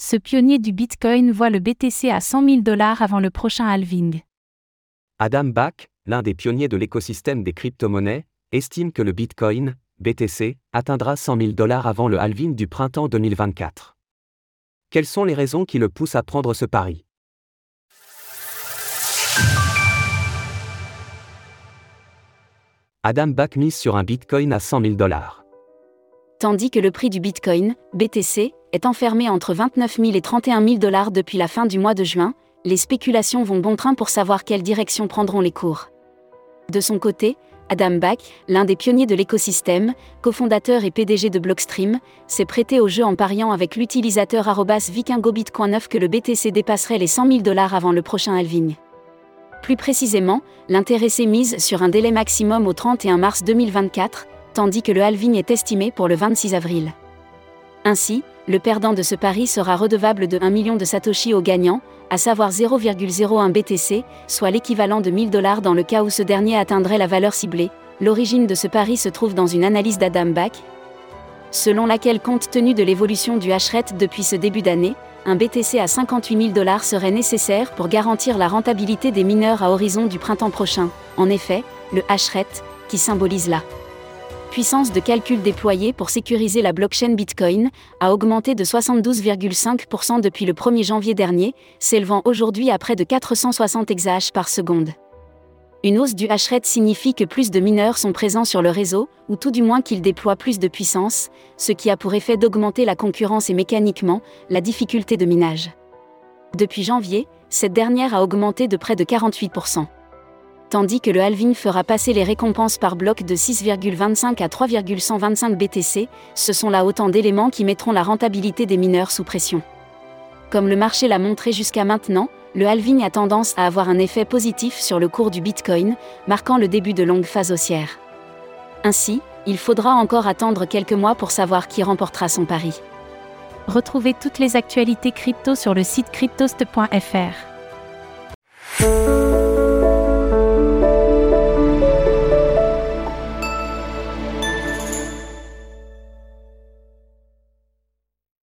ce pionnier du Bitcoin voit le BTC à 100 000 dollars avant le prochain halving. Adam Back, l'un des pionniers de l'écosystème des crypto-monnaies, estime que le Bitcoin, BTC, atteindra 100 000 dollars avant le halving du printemps 2024. Quelles sont les raisons qui le poussent à prendre ce pari? Adam Back mise sur un Bitcoin à 100 000 dollars. Tandis que le prix du Bitcoin, BTC, est enfermé entre 29 000 et 31 000 dollars depuis la fin du mois de juin, les spéculations vont bon train pour savoir quelle direction prendront les cours. De son côté, Adam Back, l'un des pionniers de l'écosystème, cofondateur et PDG de Blockstream, s'est prêté au jeu en pariant avec l'utilisateur vikingobitcoin9 que le BTC dépasserait les 100 000 dollars avant le prochain halving. Plus précisément, l'intéressé mise sur un délai maximum au 31 mars 2024, tandis que le halving est estimé pour le 26 avril. Ainsi, le perdant de ce pari sera redevable de 1 million de Satoshi au gagnant, à savoir 0,01 BTC, soit l'équivalent de 1000 dollars dans le cas où ce dernier atteindrait la valeur ciblée. L'origine de ce pari se trouve dans une analyse d'Adam Back, selon laquelle, compte tenu de l'évolution du hashrate depuis ce début d'année, un BTC à 58 000 dollars serait nécessaire pour garantir la rentabilité des mineurs à horizon du printemps prochain. En effet, le hashrate, qui symbolise la puissance de calcul déployée pour sécuriser la blockchain Bitcoin, a augmenté de 72,5% depuis le 1er janvier dernier, s'élevant aujourd'hui à près de 460 exahash par seconde. Une hausse du hashrate signifie que plus de mineurs sont présents sur le réseau, ou tout du moins qu'ils déploient plus de puissance, ce qui a pour effet d'augmenter la concurrence et mécaniquement, la difficulté de minage. Depuis janvier, cette dernière a augmenté de près de 48% tandis que le halving fera passer les récompenses par bloc de 6,25 à 3,125 BTC, ce sont là autant d'éléments qui mettront la rentabilité des mineurs sous pression. Comme le marché l'a montré jusqu'à maintenant, le halving a tendance à avoir un effet positif sur le cours du Bitcoin, marquant le début de longues phases haussières. Ainsi, il faudra encore attendre quelques mois pour savoir qui remportera son pari. Retrouvez toutes les actualités crypto sur le site cryptost.fr.